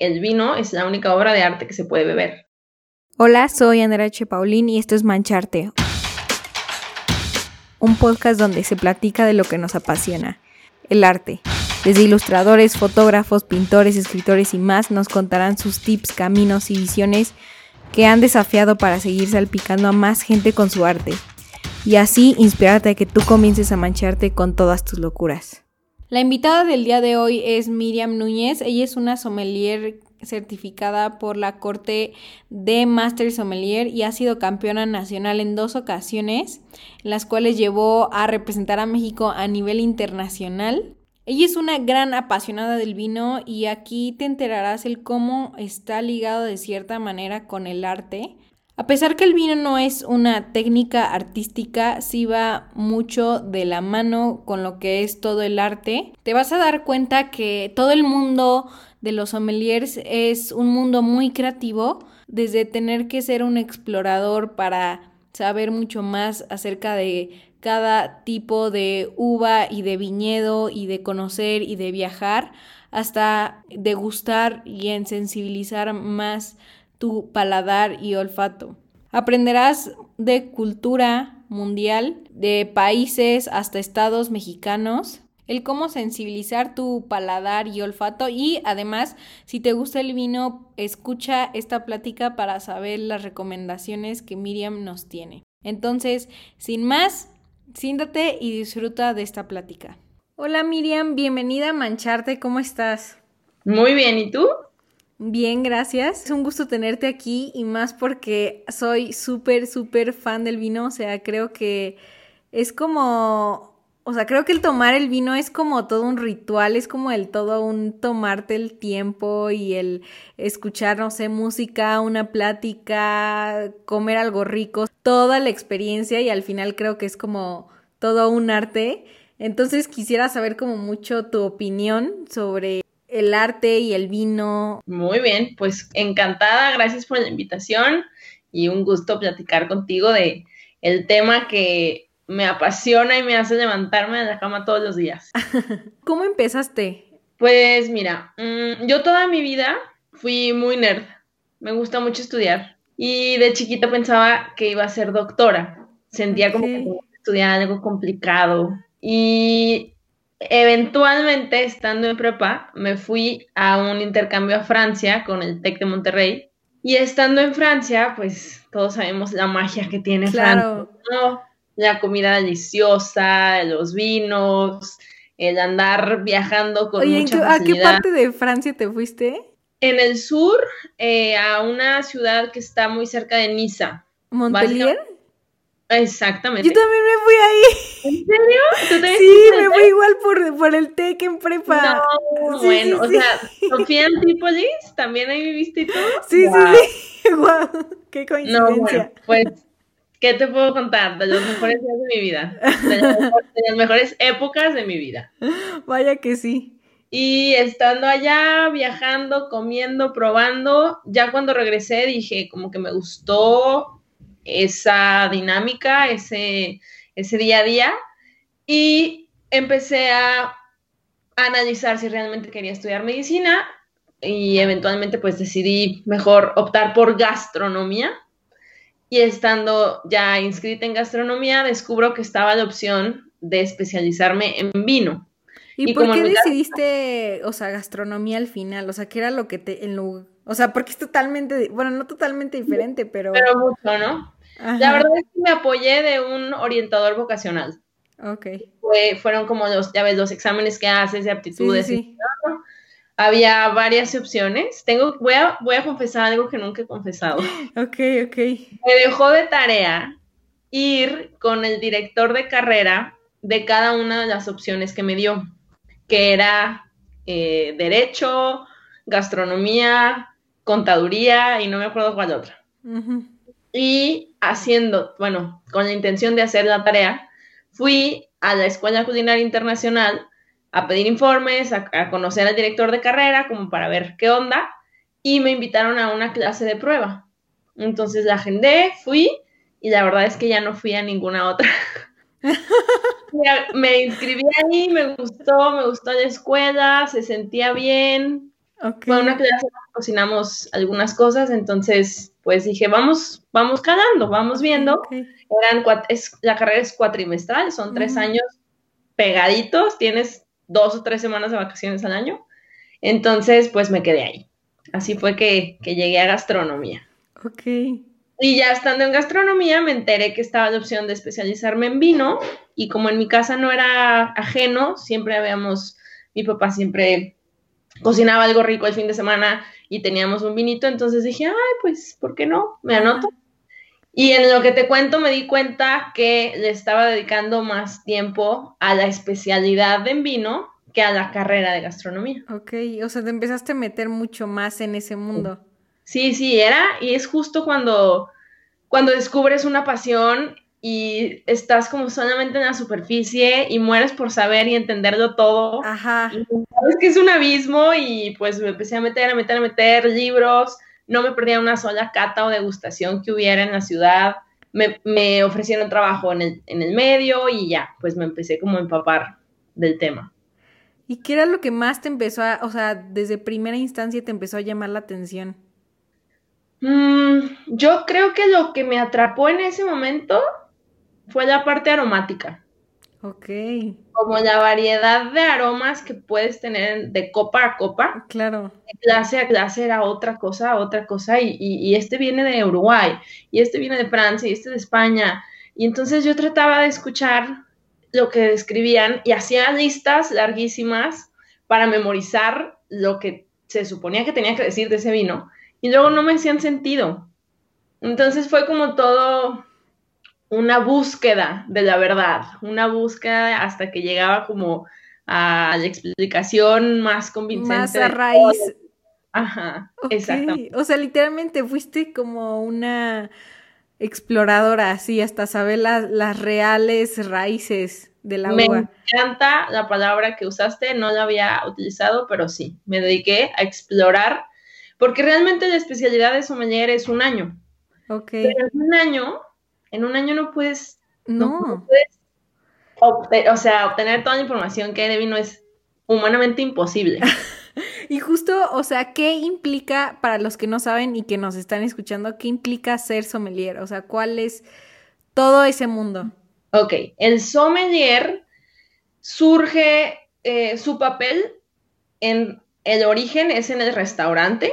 el vino es la única obra de arte que se puede beber. Hola, soy Andrea H. Paulín y esto es Mancharte, un podcast donde se platica de lo que nos apasiona, el arte. Desde ilustradores, fotógrafos, pintores, escritores y más nos contarán sus tips, caminos y visiones que han desafiado para seguir salpicando a más gente con su arte y así inspirarte a que tú comiences a mancharte con todas tus locuras. La invitada del día de hoy es Miriam Núñez. Ella es una sommelier certificada por la Corte de Master Sommelier y ha sido campeona nacional en dos ocasiones, las cuales llevó a representar a México a nivel internacional. Ella es una gran apasionada del vino y aquí te enterarás el cómo está ligado de cierta manera con el arte. A pesar que el vino no es una técnica artística, sí va mucho de la mano con lo que es todo el arte. Te vas a dar cuenta que todo el mundo de los sommeliers es un mundo muy creativo, desde tener que ser un explorador para saber mucho más acerca de cada tipo de uva y de viñedo y de conocer y de viajar, hasta degustar y en sensibilizar más tu paladar y olfato. Aprenderás de cultura mundial, de países hasta estados mexicanos, el cómo sensibilizar tu paladar y olfato y además si te gusta el vino, escucha esta plática para saber las recomendaciones que Miriam nos tiene. Entonces, sin más, siéntate y disfruta de esta plática. Hola Miriam, bienvenida a Mancharte, ¿cómo estás? Muy bien, ¿y tú? Bien, gracias. Es un gusto tenerte aquí y más porque soy súper, súper fan del vino. O sea, creo que es como, o sea, creo que el tomar el vino es como todo un ritual, es como el todo un tomarte el tiempo y el escuchar, no sé, música, una plática, comer algo rico, toda la experiencia y al final creo que es como todo un arte. Entonces quisiera saber como mucho tu opinión sobre el arte y el vino. Muy bien, pues encantada, gracias por la invitación y un gusto platicar contigo de el tema que me apasiona y me hace levantarme de la cama todos los días. ¿Cómo empezaste? Pues mira, mm, yo toda mi vida fui muy nerd, me gusta mucho estudiar y de chiquita pensaba que iba a ser doctora, sentía como que estudiar algo complicado y eventualmente, estando en prepa, me fui a un intercambio a Francia con el TEC de Monterrey. Y estando en Francia, pues todos sabemos la magia que tiene Francia, La comida deliciosa, los vinos, el andar viajando con Oye, ¿a qué parte de Francia te fuiste? En el sur, eh, a una ciudad que está muy cerca de Niza. ¿Montpellier? Exactamente. Yo también me fui ahí. ¿En serio? sí, me fui igual por, por el TEC en prepa. No, bueno, o sea, Sofía Antípolis, también ahí viviste y todo. Sí, sí, sí. Wow, qué coincidencia. No, bueno, pues, ¿qué te puedo contar? De los mejores días de mi vida. De las, mejores épocas de mi vida. Vaya que sí. Y estando allá, viajando, comiendo, probando, ya cuando regresé dije, como que me gustó esa dinámica, ese, ese día a día y empecé a analizar si realmente quería estudiar medicina y eventualmente pues decidí mejor optar por gastronomía y estando ya inscrita en gastronomía descubro que estaba la opción de especializarme en vino. ¿Y, por qué decidiste, o sea, gastronomía al final? O sea, ¿qué era lo que te, en lo, o sea, porque es totalmente, bueno, no totalmente diferente, pero... Pero mucho, ¿no? La verdad es que me apoyé de un orientador vocacional. Ok. fueron como los, ya ves, los exámenes que haces de aptitudes. Sí, Había varias opciones. Tengo, voy a, voy a confesar algo que nunca he confesado. Ok, ok. Me dejó de tarea ir con el director de carrera de cada una de las opciones que me dio, que era eh, derecho, gastronomía, contaduría y no me acuerdo cuál otra. Y haciendo, bueno, con la intención de hacer la tarea, fui a la Escuela Culinaria Internacional a pedir informes, a, conocer al director de carrera, como para ver qué onda, y me invitaron a una clase de prueba. Entonces la agendé, fui, y la verdad es que ya no fui a ninguna otra. me inscribí ahí, me gustó, me gustó la escuela, se sentía bien, Fue una clase, cocinamos algunas cosas, entonces pues dije, vamos, vamos calando, vamos viendo. Eran es, la carrera es cuatrimestral, son tres años pegaditos, tienes dos o tres semanas de vacaciones al año. Entonces, pues me quedé ahí. Así fue que, que llegué a gastronomía. Ok. Y ya estando en gastronomía me enteré que estaba la opción de especializarme en vino y como en mi casa no era ajeno, siempre habíamos, mi papá siempre cocinaba algo rico el fin de semana y teníamos un vinito, entonces dije, ay, pues, ¿por qué no? Me anoto. Y en lo que te cuento me di cuenta que le estaba dedicando más tiempo a la especialidad en vino que a la carrera de gastronomía. Ok, o sea, te empezaste a meter mucho más en ese mundo. Sí, sí, era, y es justo cuando, cuando descubres una pasión y estás como solamente en la superficie y mueres por saber y entenderlo todo. Ajá. sabes que es un abismo y pues me empecé a meter, a meter, a meter libros. No me perdía una sola cata o degustación que hubiera en la ciudad. Me, me ofrecieron trabajo en el, en el medio y ya, pues me empecé como a empapar del tema. ¿Y qué era lo que más te empezó a, o sea, desde primera instancia te empezó a llamar la atención? Mm, yo creo que lo que me atrapó en ese momento fue la parte aromática. Ok. Como la variedad de aromas que puedes tener de copa a copa. Claro. De clase a clase era otra cosa, otra cosa. Y, y, este viene de Uruguay, y este viene de Francia, y este de España. Y entonces yo trataba de escuchar lo que describían y hacía listas larguísimas para memorizar lo que se suponía que tenía que decir de ese vino. Y luego no me hacían sentido. Entonces fue como todo una búsqueda de la verdad, una búsqueda hasta que llegaba como a la explicación más convincente. Más a raíz. Ajá, exactamente. O sea, literalmente fuiste como una exploradora, así, hasta saber las reales raíces del agua. Me encanta la palabra que usaste, no la había utilizado, pero sí, me dediqué a explorar, porque realmente la especialidad de sommelier es un año. Ok. Pero en un año en un año no puedes, no, puedes o sea, obtener toda la información que hay de vino es humanamente imposible. y justo, o sea, ¿qué implica para los que no saben y que nos están escuchando, qué implica ser sommelier? O sea, ¿cuál es todo ese mundo? Ok, el sommelier surge, eh, su papel en el origen es en el restaurante,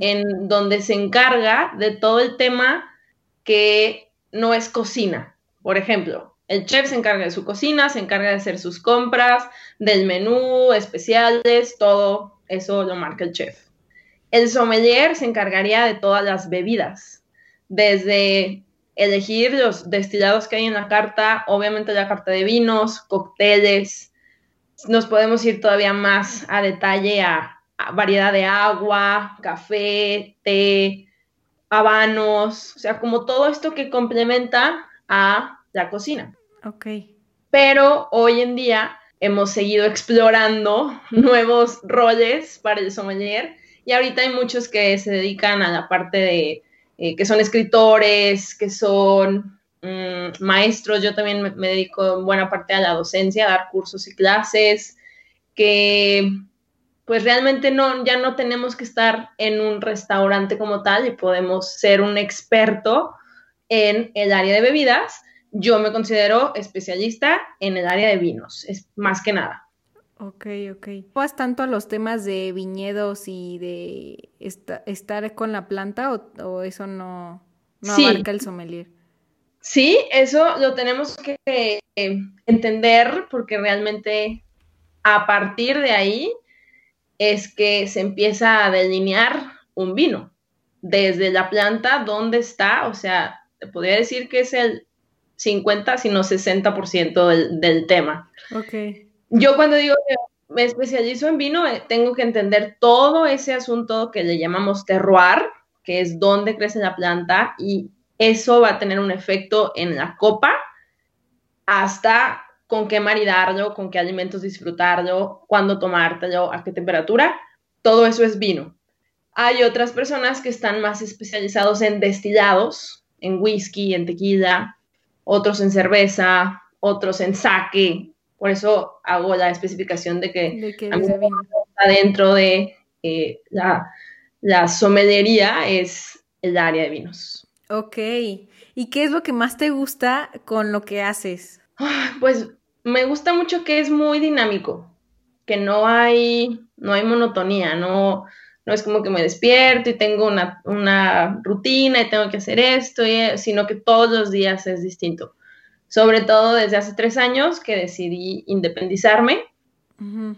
en donde se encarga de todo el tema que no es cocina. Por ejemplo, el chef se encarga de su cocina, se encarga de hacer sus compras, del menú, especiales, todo eso lo marca el chef. El sommelier se encargaría de todas las bebidas, desde elegir los destilados que hay en la carta, obviamente la carta de vinos, cócteles. Nos podemos ir todavía más a detalle a, a variedad de agua, café, té, habanos, o sea, como todo esto que complementa a la cocina. Ok. Pero hoy en día hemos seguido explorando nuevos roles para el sommelier y ahorita hay muchos que se dedican a la parte de eh, que son escritores, que son mm, maestros, yo también me, me, dedico en buena parte a la docencia, a dar cursos y clases, que pues realmente no, ya no tenemos que estar en un restaurante como tal y podemos ser un experto en el área de bebidas. Yo me considero especialista en el área de vinos, es más que nada. Ok, ok. ¿Vas tanto a los temas de viñedos y de estar con la planta o, eso no, no abarca el sommelier? Sí, eso lo tenemos que entender porque realmente a partir de ahí es que se empieza a delinear un vino desde la planta donde está, o sea, te podría decir que es el 50, sino 60% del, del tema. Ok. Yo cuando digo que me especializo en vino, eh, tengo que entender todo ese asunto que le llamamos terroir, que es dónde crece la planta, y eso va a tener un efecto en la copa hasta con qué maridarlo, con qué alimentos disfrutarlo, cuándo tomártelo, a qué temperatura, todo eso es vino. Hay otras personas que están más especializados en destilados, en whisky, en tequila, otros en cerveza, otros en sake. Por eso hago la especificación de que, de que a mí está dentro de eh, la, la es el área de vinos. Ok. ¿Y qué es lo que más te gusta con lo que haces? Pues me gusta mucho que es muy dinámico, que no hay, no hay monotonía, no, no es como que me despierto y tengo una, una rutina y tengo que hacer esto, sino que todos los días es distinto. Sobre todo desde hace tres años que decidí independizarme.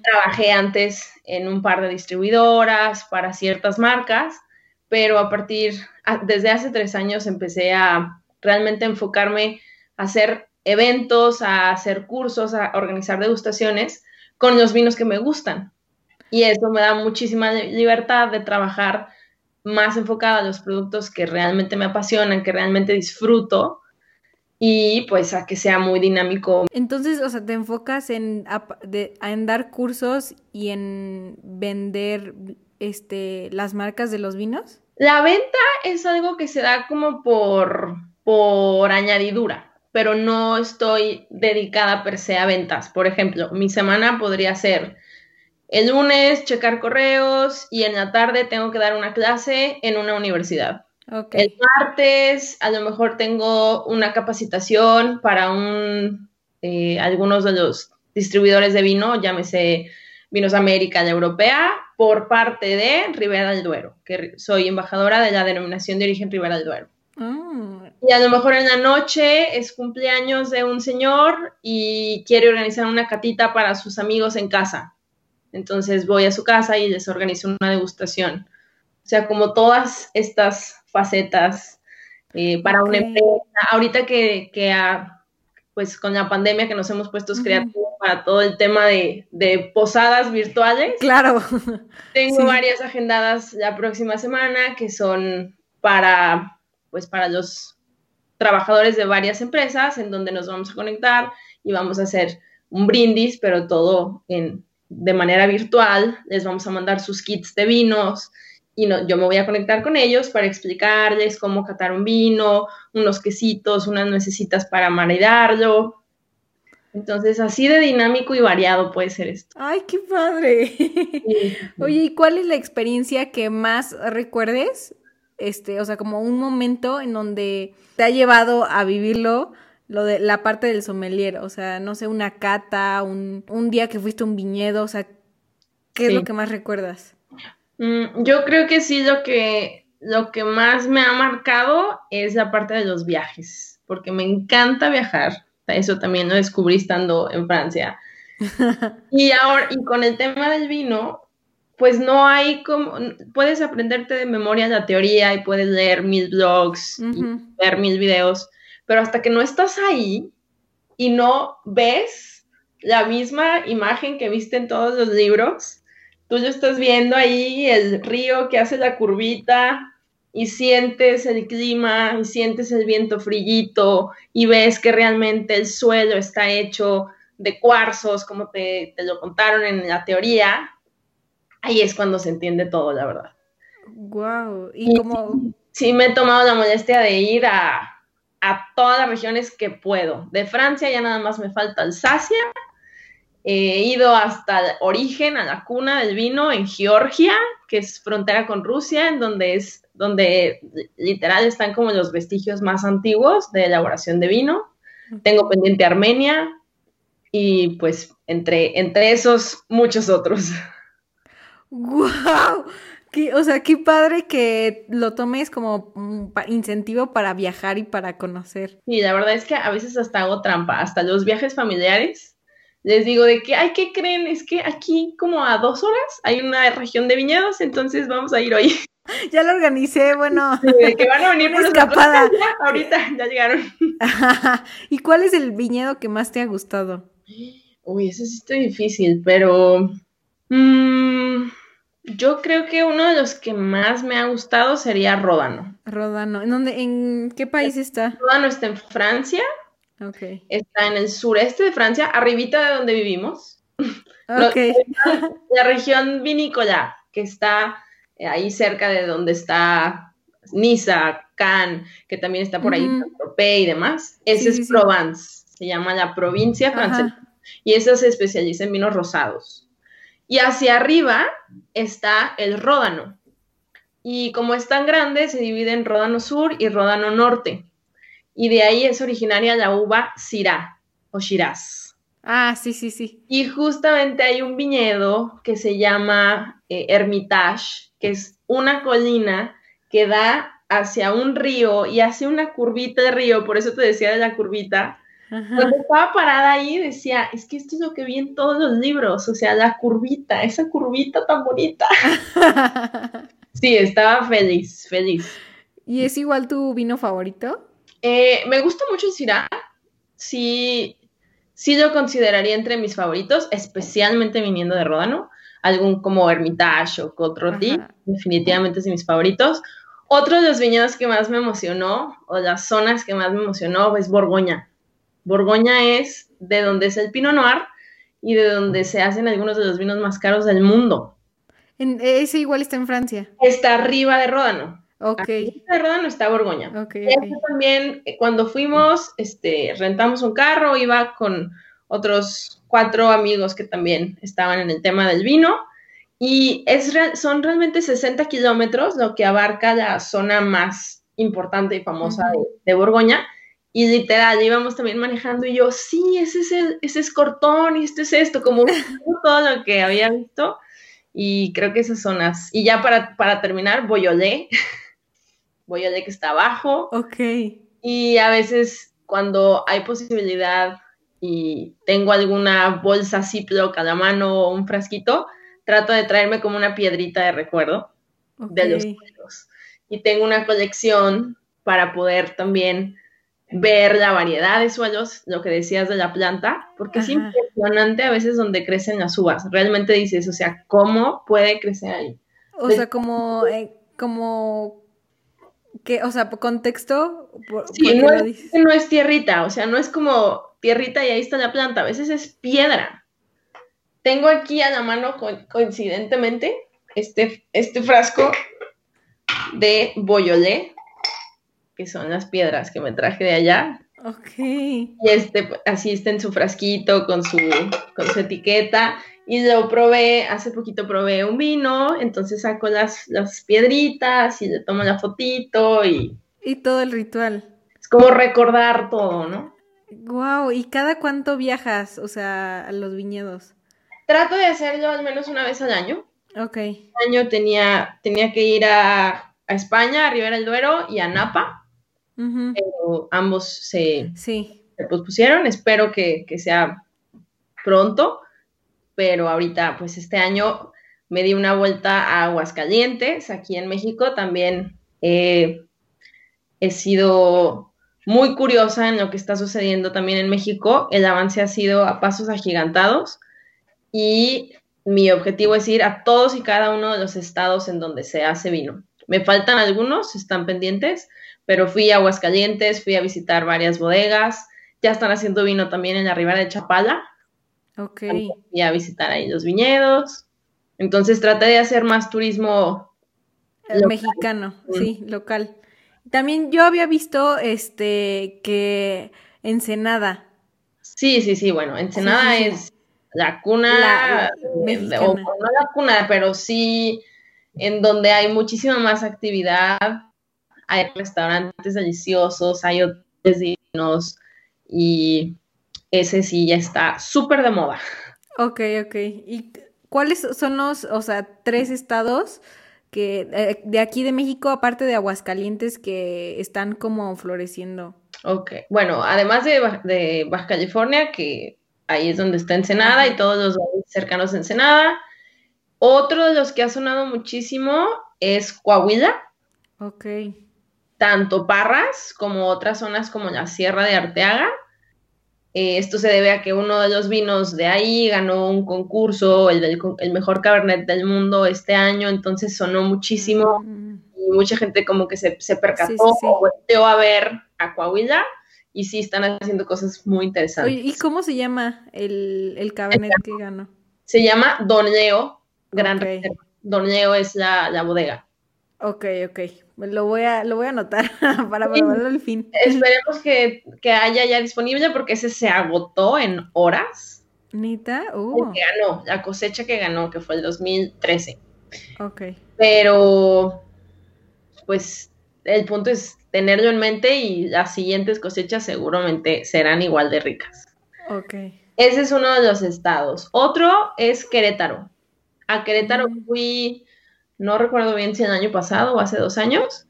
Trabajé antes en un par de distribuidoras para ciertas marcas, pero a partir, desde hace tres años empecé a realmente enfocarme a hacer eventos, a hacer cursos, a organizar degustaciones con los vinos que me gustan. Y eso me da muchísima libertad de trabajar más enfocada a los productos que realmente me apasionan, que realmente disfruto y pues a que sea muy dinámico. Entonces, o sea, te enfocas en, en dar cursos y en vender este, las marcas de los vinos. La venta es algo que se da como por, por añadidura, pero no estoy dedicada per se a ventas. Por ejemplo, mi semana podría ser el lunes checar correos y en la tarde tengo que dar una clase en una universidad. El martes a lo mejor tengo una capacitación para un, eh, algunos de los distribuidores de vino, llámese Vinos América y Europea, por parte de Ribera del Duero, que soy embajadora de la denominación de origen Ribera del Duero. Ah. Y a lo mejor en la noche es cumpleaños de un señor y quiere organizar una catita para sus amigos en casa. Entonces voy a su casa y les organizo una degustación. O sea, como todas estas facetas eh, para una empresa. Ahorita que, que pues con la pandemia que nos hemos puesto creativos para todo el tema de, posadas virtuales. Claro. Tengo varias agendadas la próxima semana que son para, pues para los trabajadores de varias empresas en donde nos vamos a conectar y vamos a hacer un brindis, pero todo en, de manera virtual. Les vamos a mandar sus kits de vinos, y yo me voy a conectar con ellos para explicarles cómo catar un vino, unos quesitos, unas necesitas para maridarlo. Entonces, así de dinámico y variado puede ser esto. ¡Ay, qué padre! Oye, ¿y cuál es la experiencia que más recuerdes? Este, o sea, como un momento en donde te ha llevado a vivirlo, lo de la parte del sommelier, o sea, no sé, una cata, un, un día que fuiste a un viñedo, o sea, ¿qué es lo que más recuerdas? Mm, yo creo que sí, lo que, lo que más me ha marcado es la parte de los viajes, porque me encanta viajar. Eso también lo descubrí estando en Francia. y ahora, y con el tema del vino, pues no hay como, puedes aprenderte de memoria la teoría y puedes leer mil blogs y ver mil videos, pero hasta que no estás ahí y no ves la misma imagen que viste en todos los libros, tú ya estás viendo ahí el río que hace la curvita y sientes el clima y sientes el viento frillito y ves que realmente el suelo está hecho de cuarzos, como te, lo contaron en la teoría, ahí es cuando se entiende todo, la verdad. Wow, y, como... Sí, me he tomado la molestia de ir a, a todas las regiones que puedo. De Francia ya nada más me falta Alsacia He ido hasta el origen, a la cuna del vino en Georgia, que es frontera con Rusia, en donde es donde literal están como los vestigios más antiguos de elaboración de vino. Tengo pendiente Armenia y pues entre, entre esos muchos otros. ¡Guau! o sea, qué padre que lo tomes como un incentivo para viajar y para conocer. Sí, la verdad es que a veces hasta hago trampa, hasta los viajes familiares les digo de que, ay, ¿qué creen? Es que aquí como a dos horas hay una región de viñedos, entonces vamos a ir hoy. Ya lo organicé, bueno. de que van a venir por escapada. ahorita ya llegaron. ¿Y cuál es el viñedo que más te ha gustado? Uy, eso sí está difícil, pero mm, yo creo que uno de los que más me ha gustado sería Ródano. Ródano, ¿en dónde, en qué país está? Ródano está en Francia Está en el sureste de Francia, arribita de donde vivimos. Okay. la región vinícola, que está eh, ahí cerca de donde está Niza, Cannes, que también está por ahí, y demás. Ese es Provence, se llama la provincia francesa. Y esa se especializa en vinos rosados. Y hacia arriba está el ródano. Y como es tan grande, se divide en ródano sur y ródano norte. Y de ahí es originaria la uva Syrah o Shiraz. Ah, sí, sí, sí. Y justamente hay un viñedo que se llama eh, Hermitage, que es una colina que da hacia un río y hace una curvita de río, por eso te decía de la curvita. Cuando estaba parada ahí decía, es que esto es lo que vi en todos los libros, o sea, la curvita, esa curvita tan bonita. sí, estaba feliz, feliz. ¿Y es igual tu vino favorito? Eh, me gusta mucho el Syrah, sí, sí lo consideraría entre mis favoritos, especialmente viniendo de Ródano, algún como Hermitage o Cotroti, definitivamente es de mis favoritos. Otro de los viñedos que más me emocionó, o las zonas que más me emocionó, es Borgoña. Borgoña es de donde es el Pinot Noir y de donde se hacen algunos de los vinos más caros del mundo. ese igual está en Francia. Está arriba de Ródano. Ok. Arriba de Ródano está Borgoña. Ok, Y eso también, eh, cuando fuimos, este, rentamos un carro, iba con otros cuatro amigos que también estaban en el tema del vino. Y es real- son realmente 60 kilómetros lo que abarca la zona más importante y famosa de, de Borgoña. Y literal, íbamos también manejando y yo, sí, ese es, el, ese es Cortón y este es esto, como todo lo que había visto. Y creo que esas zonas. Y ya para, para terminar, Boyolé. Boyolé que está abajo. Ok. Y a veces cuando hay posibilidad y tengo alguna bolsa Ziploc a la mano o un frasquito, trato de traerme como una piedrita de recuerdo de los pueblos. Y tengo una colección para poder también ver la variedad de suelos, lo que decías de la planta, porque es impresionante a veces donde crecen las uvas. Realmente dices, o sea, ¿cómo puede crecer ahí? O De- sea, como, eh, como, que, o sea, por contexto, por, Sí, no lo es, no es tierrita, o sea, no es como tierrita y ahí está la planta, a veces es piedra. Tengo aquí a la mano, co- coincidentemente, este, este frasco de boyolé, que son las piedras que me traje de allá. Ok. Y este, así está en su frasquito con su, con su etiqueta. Y lo probé, hace poquito probé un vino, entonces saco las, las piedritas y le tomo la fotito y Y todo el ritual. es como recordar todo, ¿no? Wow, ¿y cada cuánto viajas, o sea, a los viñedos? Trato de hacerlo al menos una vez al año. Ok. Este año tenía, tenía que ir a, a España, a Ribera del Duero y a Napa. Pero ambos se, Sí. se pospusieron. Espero que, que sea pronto, pero ahorita, pues este año me di una vuelta a Aguascalientes, aquí en México. También eh, he sido muy curiosa en lo que está sucediendo también en México. El avance ha sido a pasos agigantados y mi objetivo es ir a todos y cada uno de los estados en donde se hace vino. Me faltan algunos, están pendientes, pero fui a Aguascalientes, fui a visitar varias bodegas, ya están haciendo vino también en la ribera de Chapala, Ok. fui a visitar ahí los viñedos, entonces traté de hacer más turismo. Local. mexicano, Mm. sí, local. También yo había visto este que Ensenada. Sí, sí, sí, bueno, Ensenada Sí, es la cuna, La- la o no la cuna, pero sí en donde hay muchísima más actividad, hay restaurantes deliciosos, hay hoteles divinos y ese sí ya está súper de moda. Ok, ok. ¿Y cuáles son los, o sea, tres estados que eh, de aquí de México, aparte de Aguascalientes, que están como floreciendo? Ok, bueno, además de, de Baja California, que ahí es donde está Ensenada y todos los cercanos a Ensenada, otro de los que ha sonado muchísimo es Coahuila, Ok. Tanto Parras como otras zonas como la Sierra de Arteaga. Eh, esto se debe a que uno de los vinos de ahí ganó un concurso, el, del el mejor Cabernet del mundo este año, entonces sonó muchísimo Mm, y mucha gente como que se, se percató Sí, sí, sí. o volteó a ver a Coahuila y sí están haciendo cosas muy interesantes. ¿y cómo se llama el, el cabernet que ganó? Se llama Don Leo, Gran Ok. Reserva. Don Leo es la, la bodega. Ok, ok. Lo voy a, lo voy a anotar para probarlo al fin. Esperemos que, que haya ya disponible porque ese se agotó en horas. ¿Nita? Uh, que ganó, la cosecha que ganó, que fue el 2013. ok. Pero, pues, el punto es tenerlo en mente y las siguientes cosechas seguramente serán igual de ricas. Ok. Ese es uno de los estados. Otro es Querétaro. A Querétaro Mm. fui, no recuerdo bien si el año pasado o hace dos años,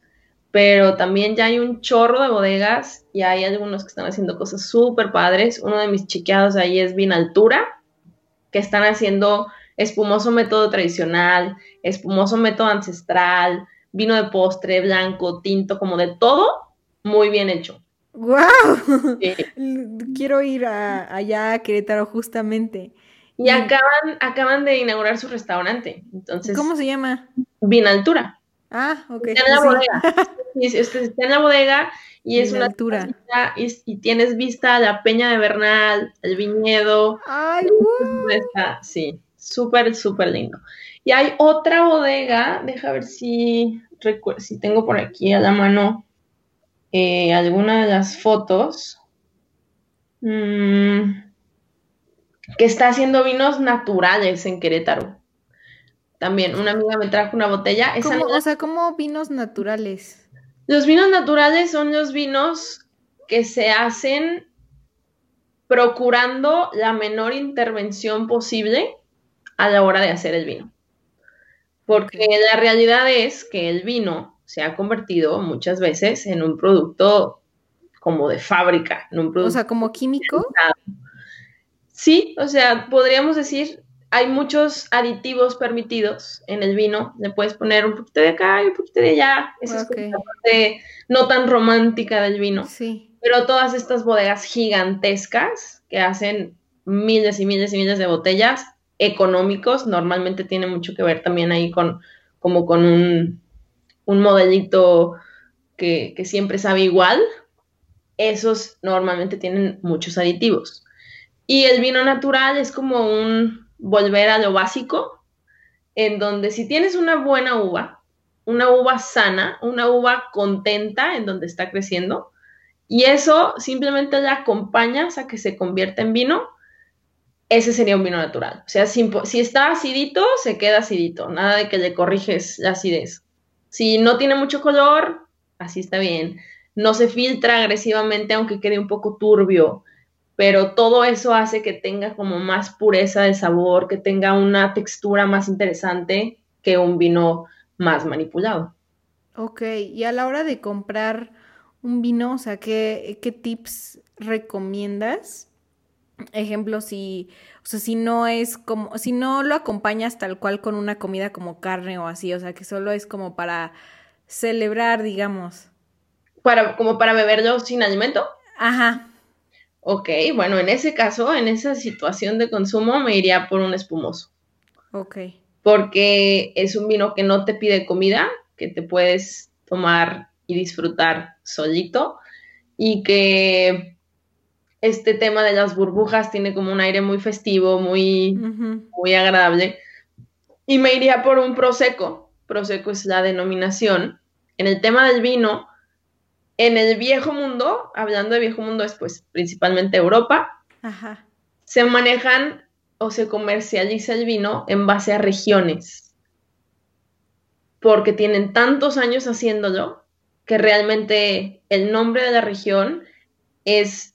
pero también ya hay un chorro de bodegas y hay algunos que están haciendo cosas súper padres. Uno de mis chiqueados ahí es Vinaltura, que están haciendo espumoso método tradicional, espumoso método ancestral, vino de postre, blanco, tinto, como de todo, muy bien hecho. ¡Wow! Sí. Quiero ir a- allá a Querétaro justamente. Y acaban, acaban de inaugurar su restaurante. Entonces, ¿Cómo se llama? Vinaltura. Ah, ok. Está en la sí. bodega. Está en la bodega y es una terracita y, y tienes vista a la Peña de Bernal, el viñedo. Ay. Está, sí, súper, súper lindo. Y hay otra bodega, deja ver si, si tengo por aquí a la mano eh, alguna de las fotos. Mm, que está haciendo vinos naturales en Querétaro. También una amiga me trajo una botella. Esa ¿Cómo- no la- o sea, como vinos naturales. Los vinos naturales son los vinos que se hacen procurando la menor intervención posible a la hora de hacer el vino. Porque la realidad es que el vino se ha convertido muchas veces en un producto como de fábrica, en un O producto sea, como químico. Sí, o sea, podríamos decir, hay muchos aditivos permitidos en el vino. Le puedes poner un poquito de acá y un poquito de allá. Esa es la parte no tan romántica del vino. Sí. Pero todas estas bodegas gigantescas que hacen miles y miles y miles de botellas económicos, normalmente tiene mucho que ver también ahí con como con un, un modelito que, que siempre sabe igual. Esos normalmente tienen muchos aditivos. Y el vino natural es como un volver a lo básico, en donde si tienes una buena uva, una uva sana, una uva contenta en donde está creciendo, y eso simplemente le acompañas a que se convierta en vino, ese sería un vino natural. O sea, si, si está acidito, se queda acidito, nada de que le corriges la acidez. Si no tiene mucho color, así está bien. No se filtra agresivamente, aunque quede un poco turbio pero todo eso hace que tenga como más pureza de sabor, que tenga una textura más interesante que un vino más manipulado. Ok. Y a la hora de comprar un vino, o sea, ¿qué, qué tips recomiendas? Ejemplo, si, o sea, si no es como, si no lo acompañas tal cual con una comida como carne o así, o sea, que solo es como para celebrar, digamos. Para, como para beberlo sin alimento. Ajá. Ok, bueno, en ese caso, en esa situación de consumo, me iría por un espumoso, Ok. porque es un vino que no te pide comida, que te puedes tomar y disfrutar solito, y que este tema de las burbujas tiene como un aire muy festivo, muy, muy agradable. Y me iría por un prosecco. Prosecco es la denominación. En el tema del vino, en el viejo mundo, hablando de viejo mundo, es pues principalmente Europa, Ajá. se manejan o se comercializa el vino en base a regiones. Porque tienen tantos años haciéndolo que realmente el nombre de la región es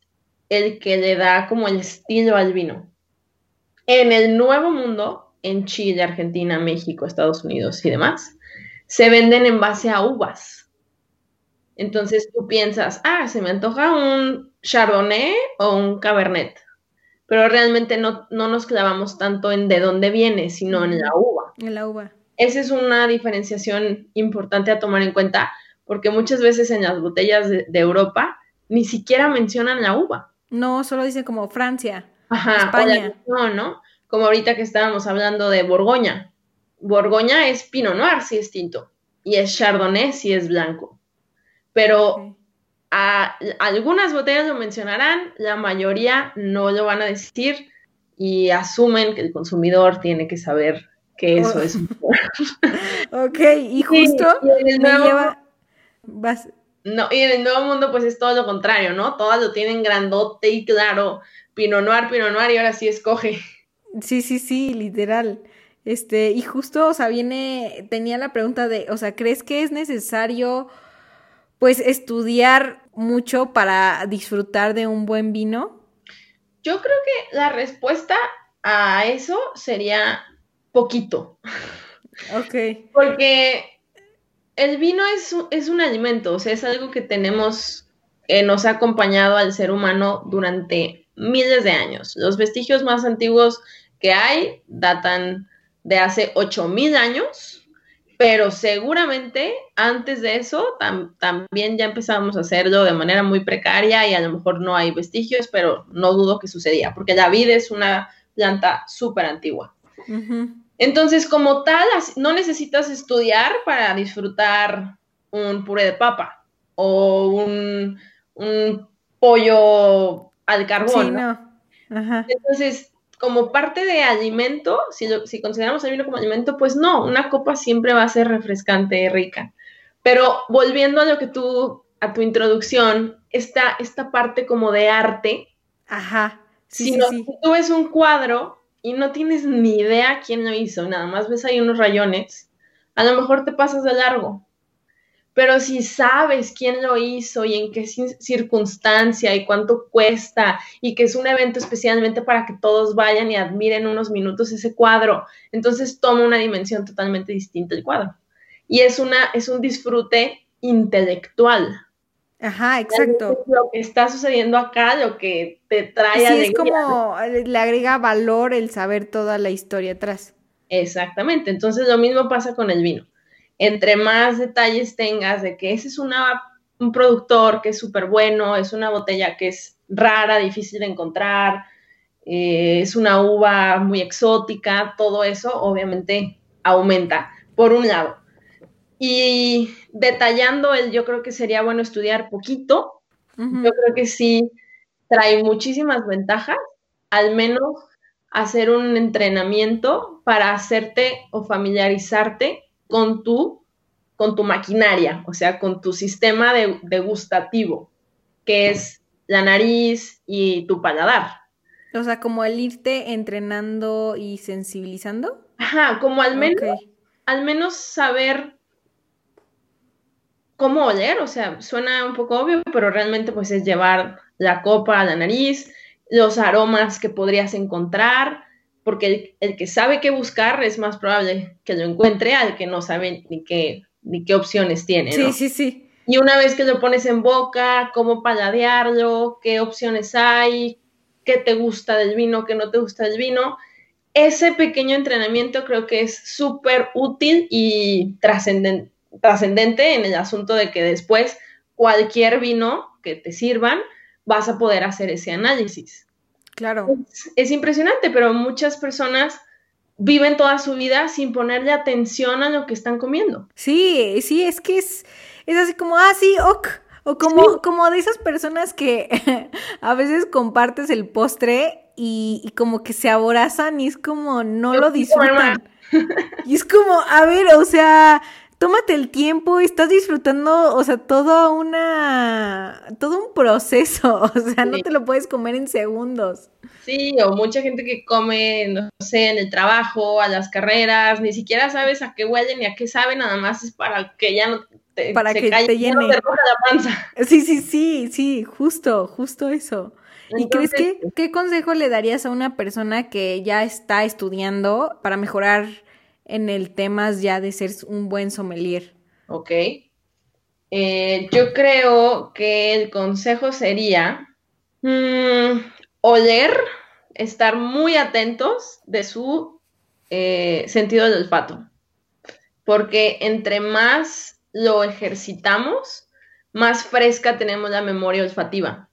el que le da como el estilo al vino. En el nuevo mundo, en Chile, Argentina, México, Estados Unidos y demás, se venden en base a uvas. Entonces tú piensas, ah, se me antoja un Chardonnay o un Cabernet, pero realmente no, no nos clavamos tanto en de dónde viene, sino en la uva. En la uva. Esa es una diferenciación importante a tomar en cuenta, porque muchas veces en las botellas de, de Europa ni siquiera mencionan la uva. No, solo dice como Francia. Ajá, España. no, ¿no? Como ahorita que estábamos hablando de Borgoña. Borgoña es Pinot Noir, si es tinto, y es Chardonnay, si es blanco. Pero a- algunas botellas lo mencionarán, la mayoría no lo van a decir y asumen que el consumidor tiene que saber que eso Oh. es. Ok, y justo Sí, y en el me nuevo- lleva. Vas. No, y en el nuevo mundo, pues es todo lo contrario, ¿no? Todas lo tienen grandote y claro, Pinot Noir, Pinot Noir y ahora sí escoge. Sí, sí, sí, literal. Este, y justo, o sea, viene, tenía la pregunta de, o sea, ¿crees que es necesario, pues, estudiar mucho para disfrutar de un buen vino? Yo creo que la respuesta a eso sería poquito. Ok. Porque el vino es, es un alimento, o sea, es algo que tenemos, que nos ha acompañado al ser humano durante miles de años. Los vestigios más antiguos que hay datan de hace 8000 años, pero seguramente antes de eso también ya empezábamos a hacerlo de manera muy precaria y a lo mejor no hay vestigios, pero no dudo que sucedía, porque la vid es una planta súper antigua. Entonces, como tal, no necesitas estudiar para disfrutar un puré de papa o un, pollo al carbón. Entonces, como parte de alimento, si, si consideramos el vino como alimento, pues no, una copa siempre va a ser refrescante, rica. Pero volviendo a lo que tú, a tu introducción, esta, esta parte como de arte. Ajá. si, si tú ves un cuadro y no tienes ni idea quién lo hizo, nada más ves ahí unos rayones, a lo mejor te pasas de largo. Pero si sabes quién lo hizo y en qué circunstancia y cuánto cuesta y que es un evento especialmente para que todos vayan y admiren unos minutos ese cuadro, entonces toma una dimensión totalmente distinta el cuadro. Y es, una, es un disfrute intelectual. Ajá, exacto. Lo que está sucediendo acá, lo que te trae sí, es como le agrega valor el saber toda la historia atrás. Exactamente, entonces lo mismo pasa con el vino. Entre más detalles tengas de que ese es una, un productor que es súper bueno, es una botella que es rara, difícil de encontrar, eh, es una uva muy exótica, todo eso obviamente aumenta, por un lado. Y detallando el, yo creo que sería bueno estudiar poquito. Yo creo que sí trae muchísimas ventajas, al menos hacer un entrenamiento para hacerte o familiarizarte con tu, con tu maquinaria, o sea, con tu sistema de, degustativo, que es la nariz y tu paladar. O sea, como el irte entrenando y sensibilizando. Ajá, como al menos, al menos saber cómo oler, o sea, suena un poco obvio, pero realmente pues es llevar la copa a la nariz, los aromas que podrías encontrar, porque el, que sabe qué buscar es más probable que lo encuentre al que no sabe ni qué, ni qué opciones tiene. Sí, sí, sí. Y una vez que lo pones en boca, cómo paladearlo, qué opciones hay, qué te gusta del vino, qué no te gusta del vino, ese pequeño entrenamiento creo que es súper útil y trascendente trascendente en el asunto de que después cualquier vino que te sirvan vas a poder hacer ese análisis. Claro. Es, impresionante, pero muchas personas viven toda su vida sin ponerle atención a lo que están comiendo. Sí, sí, es que es, es así como, ah, sí, ok. O como, como de esas personas que a veces compartes el postre y, y, como que se aborazan y es como no lo disfrutan. Y es como, a ver, o sea, tómate el tiempo, estás disfrutando, o sea, todo una, todo un proceso, o sea, no te lo puedes comer en segundos. Sí, o mucha gente que come, no sé, en el trabajo, a las carreras, ni siquiera sabes a qué huele ni a qué sabe, nada más es para que ya no te, para que te llene. la panza. Sí, sí, sí, sí, justo, justo eso. ¿Y crees que qué consejo le darías a una persona que ya está estudiando para mejorar en el tema ya de ser un buen sommelier? Ok. Eh, yo creo que el consejo sería mm, oler, estar muy atentos de su eh, sentido del olfato, porque entre más lo ejercitamos, más fresca tenemos la memoria olfativa.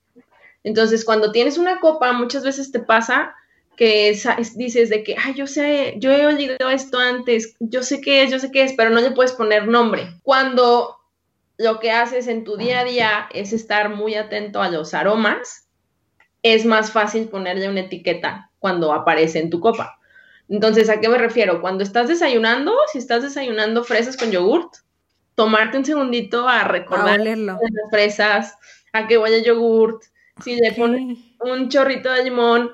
Entonces, cuando tienes una copa, muchas veces te pasa que dices de que, ay, yo sé, yo he oído esto antes, yo sé qué es, yo sé qué es, pero no le puedes poner nombre. Cuando lo que haces en tu día a día es estar muy atento a los aromas, es más fácil ponerle una etiqueta cuando aparece en tu copa. Entonces, ¿a qué me refiero? Cuando estás desayunando, si estás desayunando fresas con yogurt, tomarte un segundito a recordar las fresas, a qué huele el yogurt, si le pones un chorrito de limón,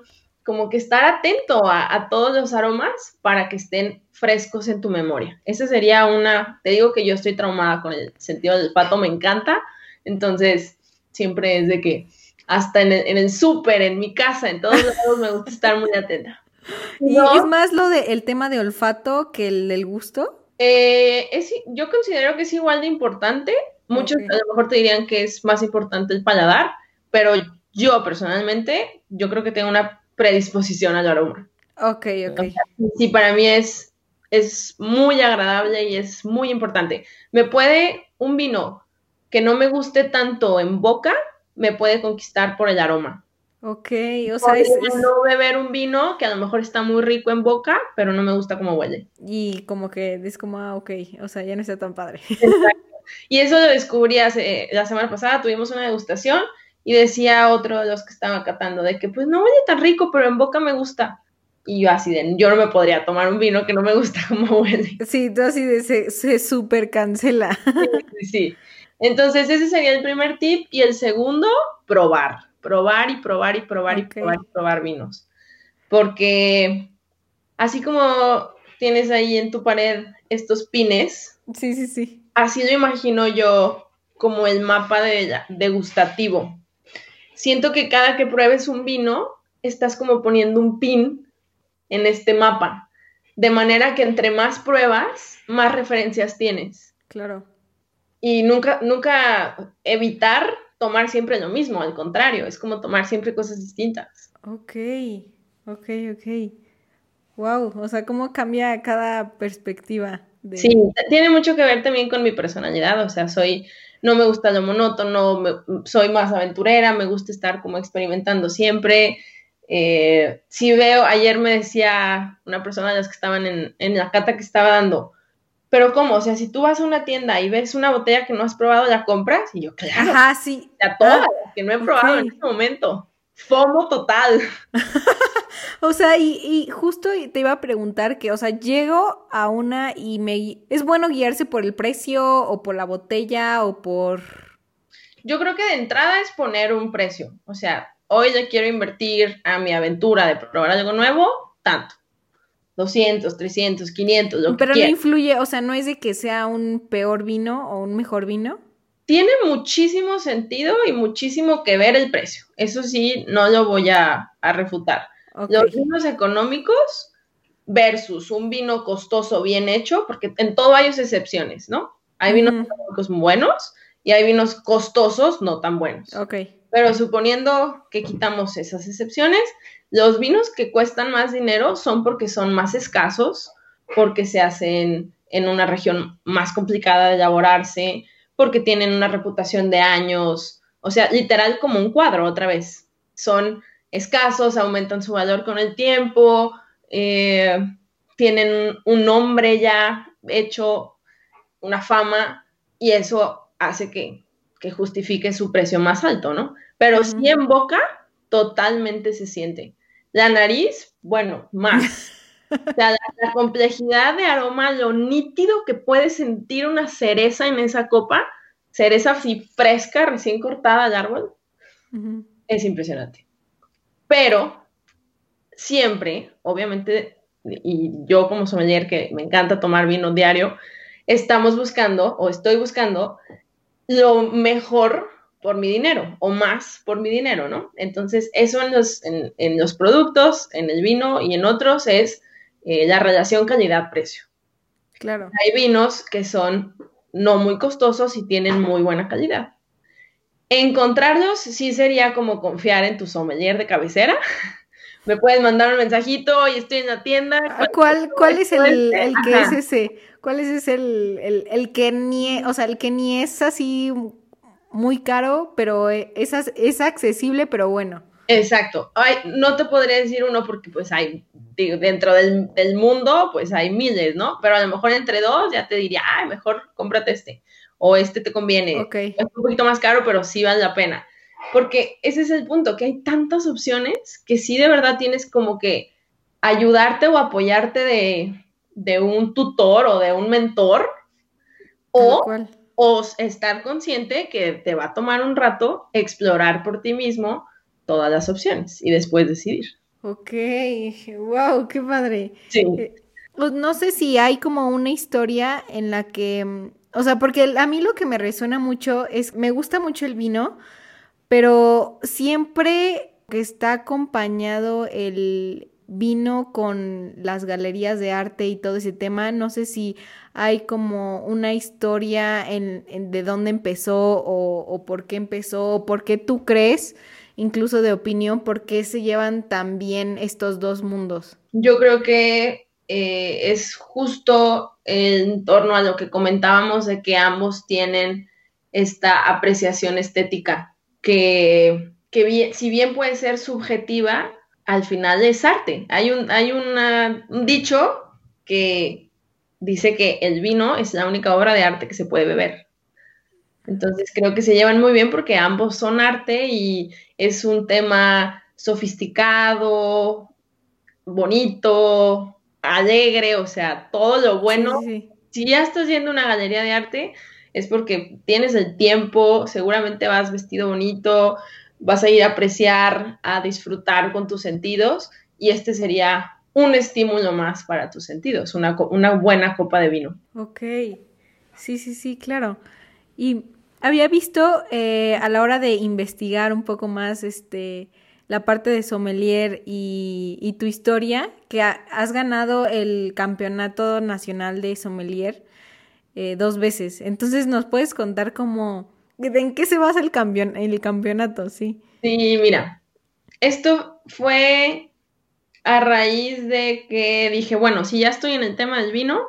como que estar atento a, todos los aromas para que estén frescos en tu memoria. Esa sería una, te digo que yo estoy traumada con el sentido del pato, me encanta, entonces siempre es de que hasta en el, súper, en mi casa, en todos lados me gusta estar muy atenta. ¿Y es más lo del tema de olfato que el del gusto? Eh, es, yo considero que es igual de importante. Muchos a lo mejor te dirían que es más importante el paladar, pero yo personalmente, yo creo que tengo una predisposición al aroma. Ok, ok. sí, para mí es, es muy agradable y es muy importante. Me puede un vino que no me guste tanto en boca, me puede conquistar por el aroma. Ok, o sea, es, no beber un vino que a lo mejor está muy rico en boca, pero no me gusta cómo huele. Y como que es como, ah, ok, o sea, ya no está tan padre. Exacto. Y eso lo descubrí hace, la semana pasada, tuvimos una degustación y decía otro de los que estaba catando de que pues no huele tan rico, pero en boca me gusta. Y yo así de, yo no me podría tomar un vino que no me gusta como huele. Sí, tú así de, se, se super cancela. sí, sí. Entonces, ese sería el primer tip. Y el segundo, probar. Probar y probar y probar y probar y probar vinos. Porque así como tienes ahí en tu pared estos pines. Sí, sí, sí. Así lo imagino yo como el mapa de degustativo. Siento que cada que pruebes un vino, estás como poniendo un pin en este mapa. De manera que entre más pruebas, más referencias tienes. Claro y nunca, nunca evitar tomar siempre lo mismo, al contrario, es como tomar siempre cosas distintas. Ok, ok, ok. Wow, o sea, cómo cambia cada perspectiva. Sí, tiene mucho que ver también con mi personalidad, o sea, soy, no me gusta lo monótono, soy más aventurera, me gusta estar como experimentando siempre. Eh, si veo, ayer me decía una persona de las que estaban en, en la cata que estaba dando, pero ¿cómo? O sea, si tú vas a una tienda y ves una botella que no has probado, ¿la compras? Y yo, claro. Ajá, sí. Ya todas ah, que no he probado en este momento. FOMO total. o sea, y, y, justo te iba a preguntar que, o sea, llego a una y me... ¿Es bueno guiarse por el precio o por la botella o por...? Yo creo que de entrada es poner un precio. O sea, hoy ya quiero invertir a mi aventura de probar algo nuevo, tanto. 200, 300, 500, lo Pero no influye, o sea, no es de que sea un peor vino o un mejor vino. Tiene muchísimo sentido y muchísimo que ver el precio. Eso sí, no lo voy a, refutar. Los vinos económicos versus un vino costoso bien hecho, porque en todo hay excepciones, ¿no? Hay vinos económicos buenos y hay vinos costosos no tan buenos. Ok. Pero suponiendo que quitamos esas excepciones, los vinos que cuestan más dinero son porque son más escasos, porque se hacen en una región más complicada de elaborarse, porque tienen una reputación de años, o sea, literal como un cuadro otra vez. Son escasos, aumentan su valor con el tiempo, eh, tienen un nombre ya hecho, una fama, y eso hace que, justifique su precio más alto, ¿no? Pero si en boca, totalmente se siente. La nariz, bueno, más. O sea, la, complejidad de aroma, lo nítido que puedes sentir una cereza en esa copa, cereza así fresca, recién cortada al árbol, es impresionante. Pero siempre, obviamente, y yo como sommelier que me encanta tomar vino diario, estamos buscando o estoy buscando lo mejor por mi dinero o más por mi dinero, ¿no? Entonces, eso en los, en, los productos, en el vino y en otros es eh, la relación calidad-precio. Claro. Hay vinos que son no muy costosos y tienen muy buena calidad. Encontrarlos sí sería como confiar en tu sommelier de cabecera. Me puedes mandar un mensajito y estoy en la tienda. ¿Cuál, cuál es el, el que es ese? ¿Cuál es ese el, el, el que ni, o sea, el que ni es así muy caro, pero es, es accesible, pero bueno. Exacto. Ay, no te podría decir uno porque pues hay, dentro del, mundo, pues hay miles, ¿no? Pero a lo mejor entre dos ya te diría, ay, mejor cómprate este. O este te conviene. Okay. Es un poquito más caro, pero sí vale la pena. Porque ese es el punto, que hay tantas opciones que sí de verdad tienes como que ayudarte o apoyarte de, de un tutor o de un mentor. O o estar consciente que te va a tomar un rato explorar por ti mismo todas las opciones y después decidir. Ok, wow, qué padre. Sí. Eh, pues, no sé si hay como una historia en la que, mm, o sea, porque a mí lo que me resuena mucho es, me gusta mucho el vino, pero siempre que está acompañado el vino con las galerías de arte y todo ese tema, no sé si hay como una historia en, de dónde empezó o, o, por qué empezó o por qué tú crees, incluso de opinión, por qué se llevan tan bien estos dos mundos. Yo creo que eh, es justo en torno a lo que comentábamos de que ambos tienen esta apreciación estética que, que si bien puede ser subjetiva, al final es arte. Hay un, hay un dicho que dice que el vino es la única obra de arte que se puede beber. Entonces creo que se llevan muy bien porque ambos son arte y es un tema sofisticado, bonito, alegre, o sea, todo lo bueno. Si ya estás yendo a una galería de arte, es porque tienes el tiempo, seguramente vas vestido bonito, vas a ir a apreciar, a disfrutar con tus sentidos y este sería un estímulo más para tus sentidos, una, una buena copa de vino. Ok, sí, sí, sí, claro. Y había visto eh, a la hora de investigar un poco más este, la parte de sommelier y, tu historia, que has ganado el campeonato nacional de sommelier eh, dos veces. Entonces, ¿nos puedes contar cómo ¿En qué se basa el, el campeonato? Sí. Sí, mira, esto fue a raíz de que dije, bueno, si ya estoy en el tema del vino,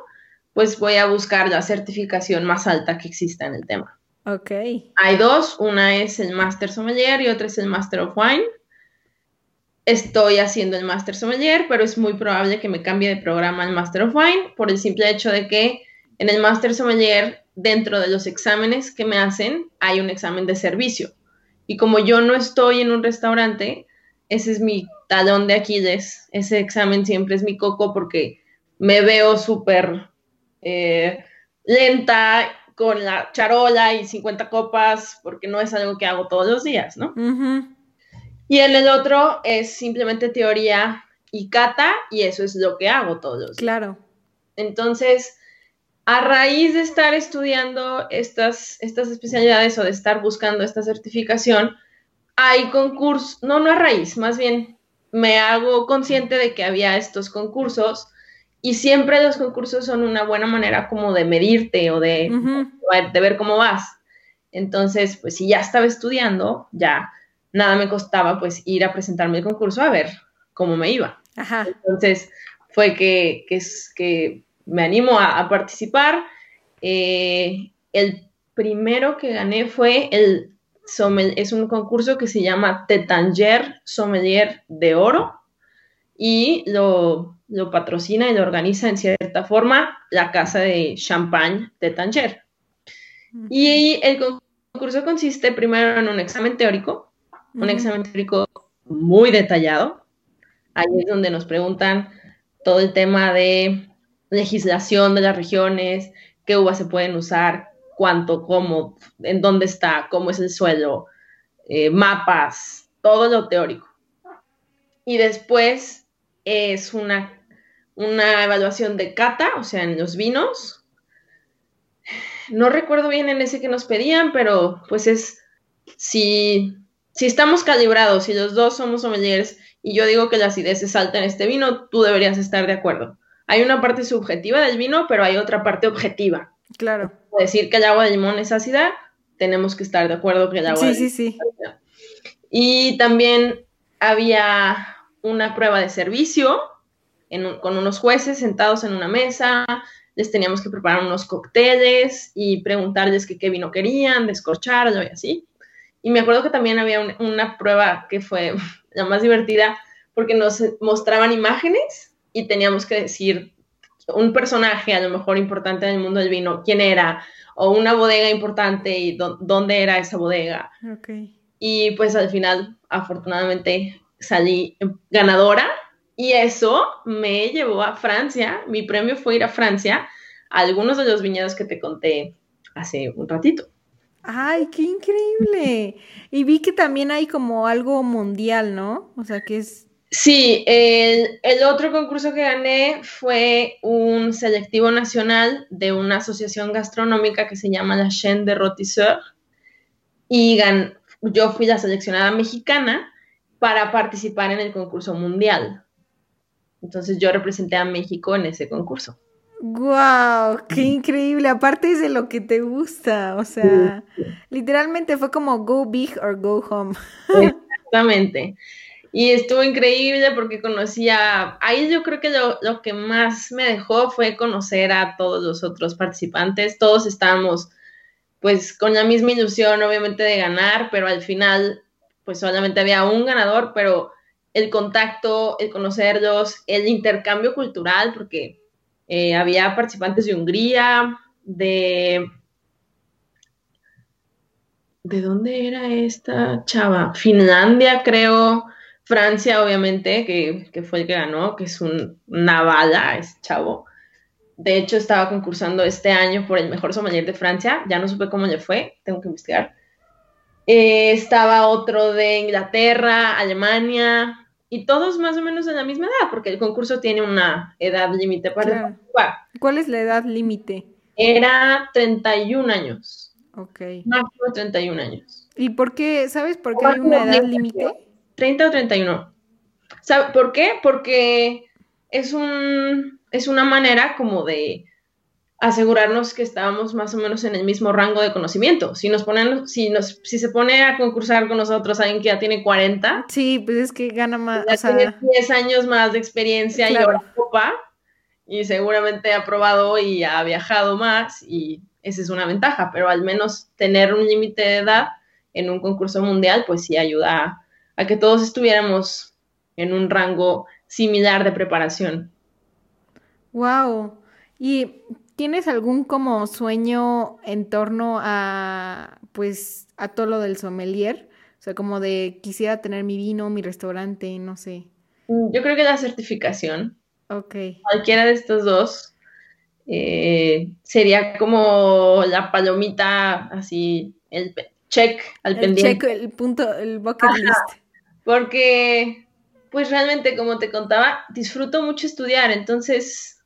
pues voy a buscar la certificación más alta que exista en el tema. Ok. Hay dos, una es el Master Sommelier y otra es el Master of Wine. Estoy haciendo el Master Sommelier, pero es muy probable que me cambie de programa al Master of Wine por el simple hecho de que en el Master Sommelier dentro de los exámenes que me hacen hay un examen de servicio. Y como yo no estoy en un restaurante, ese es mi talón de Aquiles. Ese examen siempre es mi coco porque me veo súper eh, lenta con la charola y 50 copas porque no es algo que hago todos los días, ¿no? Y en el otro es simplemente teoría y cata y eso es lo que hago todos los días. Claro. Entonces, a raíz de estar estudiando estas, estas especialidades o de estar buscando esta certificación, hay concursos, no, no a raíz, más bien me hago consciente de que había estos concursos y siempre los concursos son una buena manera como de medirte o de, de ver cómo vas. Entonces, pues si ya estaba estudiando, ya nada me costaba pues ir a presentarme el concurso a ver cómo me iba. Entonces, fue que, que, que me animo a, participar. Eh, el primero que gané fue el es un concurso que se llama Tetanger Sommelier de Oro y lo, patrocina y lo organiza en cierta forma la casa de champagne Tetanger. Y el concurso consiste primero en un examen teórico, un examen teórico muy detallado. Ahí es donde nos preguntan todo el tema de legislación de las regiones, qué uvas se pueden usar, cuánto, cómo, en dónde está, cómo es el suelo, eh, mapas, todo lo teórico. Y después es una, una evaluación de cata, o sea, en los vinos. No recuerdo bien en ese que nos pedían, pero pues es si, si estamos calibrados, si los dos somos sommeliers y yo digo que la acidez es alta en este vino, tú deberías estar de acuerdo hay una parte subjetiva del vino, pero hay otra parte objetiva. Claro. Decir que el agua de limón es ácida, tenemos que estar de acuerdo que el agua sí, de sí, sí. Y también había una prueba de servicio con unos jueces sentados en una mesa, les teníamos que preparar unos cócteles y preguntarles qué vino querían, descorcharlo y así. Y me acuerdo que también había una prueba que fue la más divertida porque nos mostraban imágenes y teníamos que decir un personaje a lo mejor importante en el mundo del vino, quién era, o una bodega importante y dónde era esa bodega. Y pues al final, afortunadamente, salí ganadora y eso me llevó a Francia. Mi premio fue ir a Francia a algunos de los viñedos que te conté hace un ratito. Ay, qué increíble. Y vi que también hay como algo mundial, ¿no? O sea, que es... Sí, el, el otro concurso que gané fue un selectivo nacional de una asociación gastronómica que se llama la Chaîne de Rotisseurs. Y gan- yo fui la seleccionada mexicana para participar en el concurso mundial. Entonces yo representé a México en ese concurso. ¡Guau! ¡Qué increíble! Aparte es de lo que te gusta. O sea, literalmente fue como go big or go home. Exactamente. Y estuvo increíble porque conocía, ahí yo creo que lo, lo que más me dejó fue conocer a todos los otros participantes. Todos estábamos pues con la misma ilusión obviamente de ganar, pero al final pues solamente había un ganador, pero el contacto, el conocerlos, el intercambio cultural, porque eh, había participantes de Hungría, de... ¿De dónde era esta chava? Finlandia, creo. Francia, obviamente, que, que fue el que ganó, que es un, una bala, ese chavo. De hecho, estaba concursando este año por el mejor sommelier de Francia. Ya no supe cómo le fue, tengo que investigar. Eh, estaba otro de Inglaterra, Alemania, y todos más o menos de la misma edad, porque el concurso tiene una edad límite para Claro. participar. ¿Cuál es la edad límite? Era 31 años, Ok. máximo 31 años. ¿Y por qué? ¿Sabes por qué hay una edad límite? 30 o 31. ¿Sabe por qué? Porque es un es una manera como de asegurarnos que estábamos más o menos en el mismo rango de conocimiento. Si nos ponen si nos si se pone a concursar con nosotros alguien que ya tiene 40, Sí, pues es que gana más. ya O sea, tiene 10 años más de experiencia y ahora copa y seguramente ha probado y ha viajado más y esa es una ventaja, pero al menos tener un límite de edad en un concurso mundial pues sí ayuda a, a que todos estuviéramos en un rango similar de preparación. wow. ¿Y tienes algún como sueño en torno a, pues, a todo lo del sommelier? O sea, como de quisiera tener mi vino, mi restaurante, no sé. Yo creo que la certificación, Ok. cualquiera de estos dos, eh, sería como la palomita, así, el check al El pendiente. check, el punto, el bucket list. Porque, pues realmente, como te contaba, disfruto mucho estudiar, entonces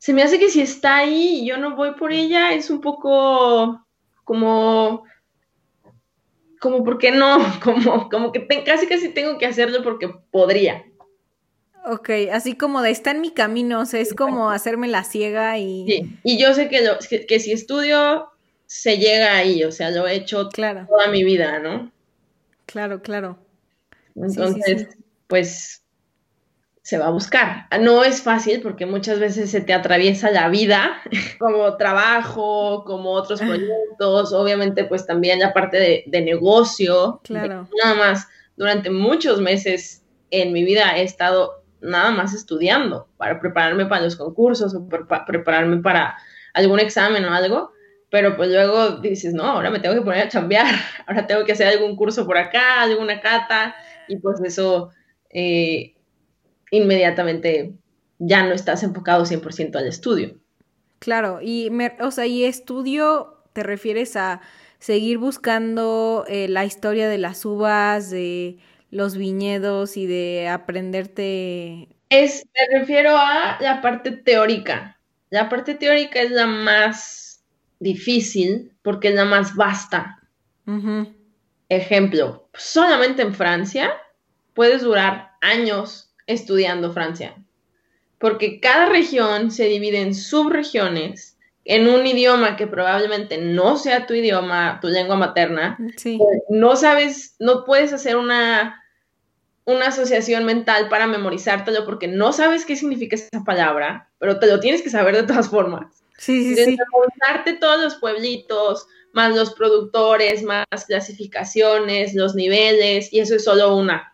se me hace que si está ahí y yo no voy por ella, es un poco como, como, ¿por qué no? Como, como que te- casi casi tengo que hacerlo porque podría. Ok, así como de está en mi camino, o sea, es como hacerme la ciega y... Sí, y yo sé que, lo- que, que si estudio, se llega ahí, o sea, lo he hecho Claro, toda mi vida, ¿no? claro, claro. sí, Entonces, sí. pues se va a buscar. No es fácil porque muchas veces se te atraviesa la vida como trabajo, como otros proyectos, obviamente pues también la parte de, de negocio. Claro. Nada más, durante muchos meses en mi vida he estado nada más estudiando para prepararme para los concursos o pre- prepararme para algún examen o algo. Pero pues luego dices, no, ahora me tengo que poner a chambear, ahora tengo que hacer algún curso por acá, alguna cata, y pues eso eh, inmediatamente ya no estás enfocado 100% al estudio. Claro, y, me, o sea, y estudio, ¿te refieres a seguir buscando eh, la historia de las uvas, de los viñedos y de aprenderte? Es, me refiero a la parte teórica. La parte teórica es la más difícil porque es la más vasta. Ejemplo, solamente en Francia puedes durar años estudiando Francia, porque cada región se divide en subregiones en un idioma que probablemente no sea tu idioma, tu lengua materna. Sí, No sabes, no puedes hacer una, una asociación mental para memorizártelo porque no sabes qué significa esa palabra, pero te lo tienes que saber de todas formas. sí, sí, De sí. memorizarte todos los pueblitos, más los productores, más clasificaciones, los niveles, y eso es solo una.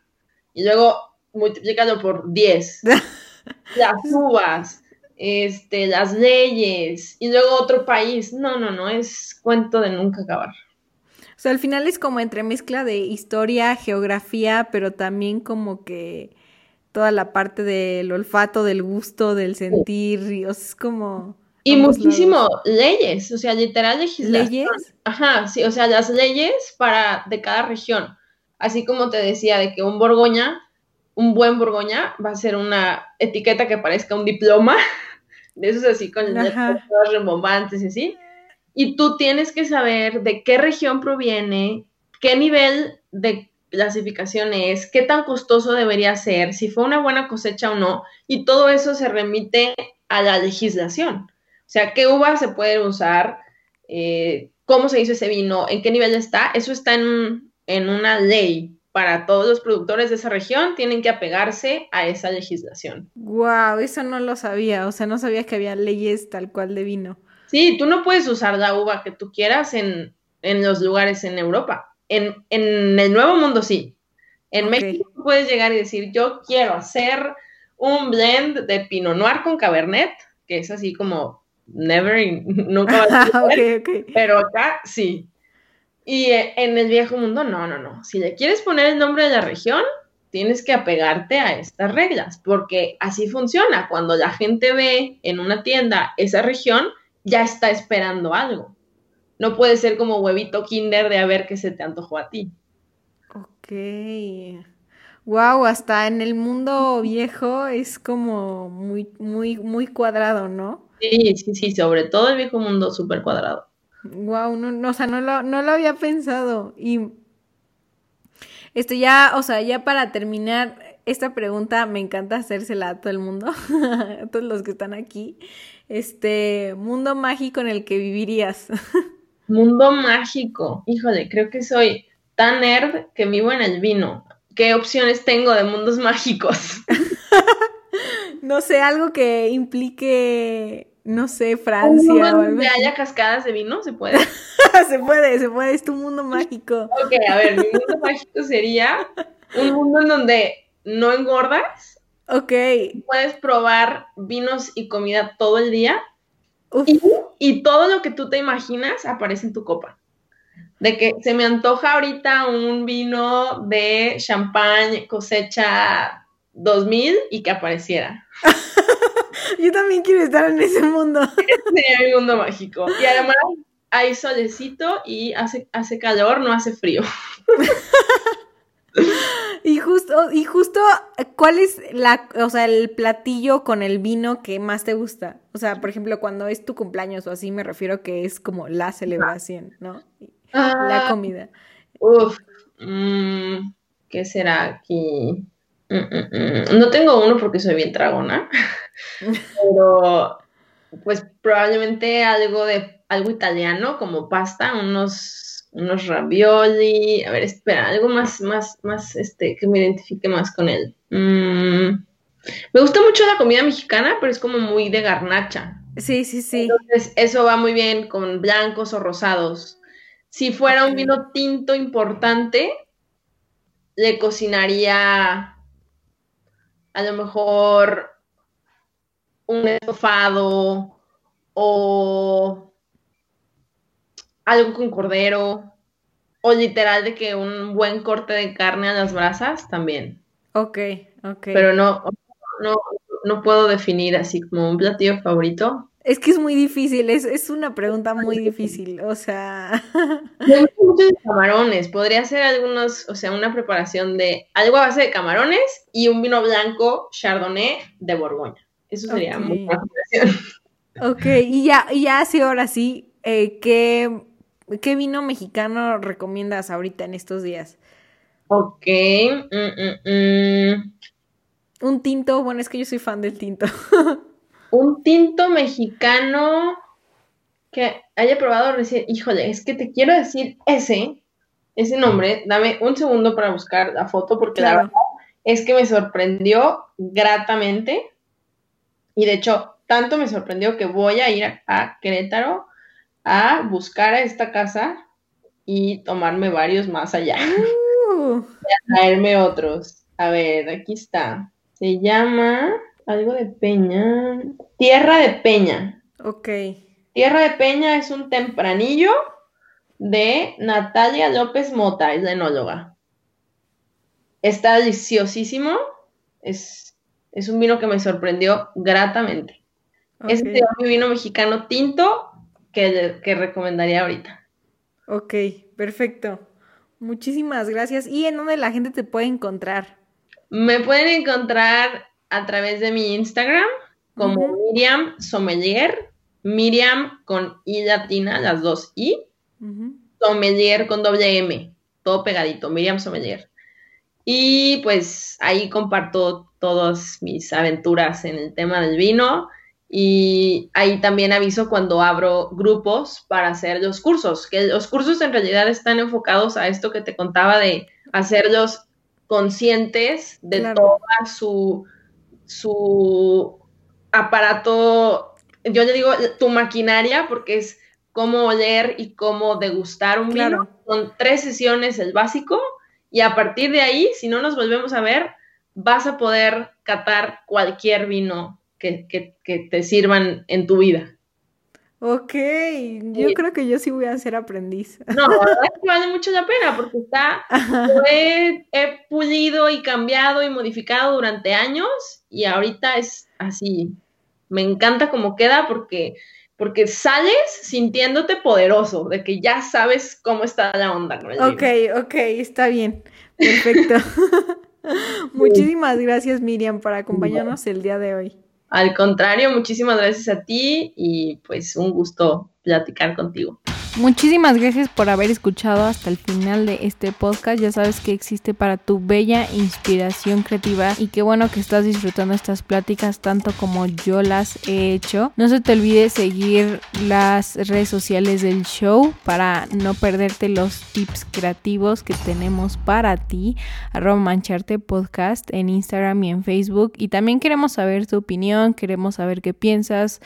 Y luego multiplícalo por 10. las uvas, este, las leyes, y luego otro país. No, no, no, es cuento de nunca acabar. O sea, al final es como entre mezcla de historia, geografía, pero también como que toda la parte del olfato, del gusto, del sentir, y, o sea, es como Y muchísimo leyes, o sea, literal legislación. ¿Leyes? Ajá, sí, o sea, las leyes para de cada región. Así como te decía de que un Borgoña, un buen Borgoña va a ser una etiqueta que parezca un diploma, de esos así con letras rembombantes y así. Y tú tienes que saber de qué región proviene, qué nivel de clasificación es, qué tan costoso debería ser, si fue una buena cosecha o no, y todo eso se remite a la legislación. O sea, qué uva se puede usar, eh, cómo se hizo ese vino, en qué nivel está, eso está en, en una ley para todos los productores de esa región, tienen que apegarse a esa legislación. Wow, eso no lo sabía, o sea, no sabía que había leyes tal cual de vino. Sí, tú no puedes usar la uva que tú quieras en, en los lugares en Europa. En, en, el Nuevo Mundo sí. En México puedes llegar y decir, yo quiero hacer un blend de Pinot Noir con Cabernet, que es así como never, nunca va a ser, pero acá sí. Y eh, en el viejo mundo, no, no, no. Si le quieres poner el nombre de la región, tienes que apegarte a estas reglas, porque así funciona. Cuando la gente ve en una tienda esa región, ya está esperando algo. No puede ser como huevito kinder de a ver qué se te antojó a ti. Ok. Wow, hasta en el mundo viejo es como muy, muy, muy cuadrado, ¿no? Sí, sí, sí, sobre todo el viejo mundo súper cuadrado. Wow, no, no, o sea, no lo, no lo había pensado. Y esto ya, o sea, ya para terminar, esta pregunta me encanta hacérsela a todo el mundo, a todos los que están aquí. Este, mundo mágico en el que vivirías. mundo mágico. Híjole, creo que soy tan nerd que vivo en el vino. ¿Qué opciones tengo de mundos mágicos? no sé, algo que implique, no sé, Francia o algo. Donde haya cascadas de vino, se puede. se puede, se puede, es tu mundo mágico. Ok, a ver, mi mundo mágico sería un mundo en donde no engordas Ok. Puedes probar vinos y comida todo el día. Y, todo lo que tú te imaginas aparece en tu copa. De que se me antoja ahorita un vino de champagne cosecha 2000 y que apareciera. Yo también quiero estar en ese mundo. Ese sería mi mundo mágico. Y además hay solecito y hace, hace calor, no hace frío. Y justo, y justo, ¿cuál es la, o sea, el platillo con el vino que más te gusta? O sea, por ejemplo, cuando es tu cumpleaños o así, me refiero que es como la celebración, ¿no? la ah. comida. Uf, mm, ¿qué será aquí? Mm, mm, no tengo uno porque soy bien tragona, pero pues probablemente algo de algo italiano como pasta, unos unos ravioli, a ver, espera, algo más, más, más, este, que me identifique más con él. Mm, me gusta mucho la comida mexicana, pero es como muy de garnacha. Sí, sí, sí. Entonces, eso va muy bien con blancos o rosados. Si fuera un vino tinto importante, le cocinaría a lo mejor un estofado o algo con cordero, o literal de que un buen corte de carne a las brasas también. Ok, ok. Pero no, no, no puedo definir así como un platillo favorito. Es que es muy difícil, es, es una pregunta muy difícil, o sea... Me gustan mucho de camarones, podría ser algunos, o sea, una preparación de algo a base de camarones y un vino blanco chardonnay de Borgoña. Eso sería muy buena Ok, y ya, y ya así ahora sí, eh, ¿qué ¿Qué vino mexicano recomiendas ahorita en estos días? Ok. Mm, mm, mm. Un tinto, bueno, es que yo soy fan del tinto. un tinto mexicano que haya probado recién. Híjole, es que te quiero decir ese, ese nombre. Dame un segundo para buscar la foto porque la verdad es que me sorprendió gratamente. Y de hecho, tanto me sorprendió que voy a ir a Querétaro a buscar a esta casa y tomarme varios más allá. Uh. y a traerme otros. A ver, aquí está. Se llama algo de Peña. Tierra de Peña. Ok. Tierra de Peña es un tempranillo de Natalia López Mota, es la enóloga. Está deliciosísimo. Es, es un vino que me sorprendió gratamente. Ese sería mi vino mexicano tinto que, que recomendaría ahorita. Ok, perfecto. Muchísimas gracias. ¿Y en dónde la gente te puede encontrar? Me pueden encontrar a través de mi Instagram como Miriam Sommelier, Miriam con I latina, las dos I, Sommelier con doble M, todo pegadito, Miriam Sommelier. Y pues ahí comparto todas mis aventuras en el tema del vino. Y ahí también aviso cuando abro grupos para hacer los cursos, que los cursos en realidad están enfocados a esto que te contaba de hacerlos conscientes de toda su, su aparato, yo le digo tu maquinaria, porque es cómo oler y cómo degustar un vino. Son tres sesiones el básico y a partir de ahí, si no nos volvemos a ver, vas a poder catar cualquier vino que, te sirvan en tu vida. Ok, yo creo que yo sí voy a ser aprendiz. No, la verdad es que vale mucho la pena porque está, he, he, pulido y cambiado y modificado durante años y ahorita es así, me encanta cómo queda porque, porque sales sintiéndote poderoso, de que ya sabes cómo está la onda. ok, ok, está bien, perfecto. Muchísimas gracias Miriam por acompañarnos el día de hoy. Al contrario, muchísimas gracias a ti y pues un gusto platicar contigo. Muchísimas gracias por haber escuchado hasta el final de este podcast. Ya sabes que existe para tu bella inspiración creativa y qué bueno que estás disfrutando estas pláticas tanto como yo las he hecho. No se te olvide seguir las redes sociales del show para no perderte los tips creativos que tenemos para ti. Arroba mancharte podcast en Instagram y en Facebook. Y también queremos saber tu opinión, queremos saber qué piensas,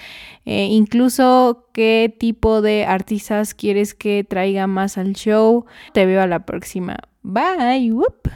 eh, incluso qué tipo de artistas quieres que traiga más al show. Te veo a la próxima. Bye. Whoop.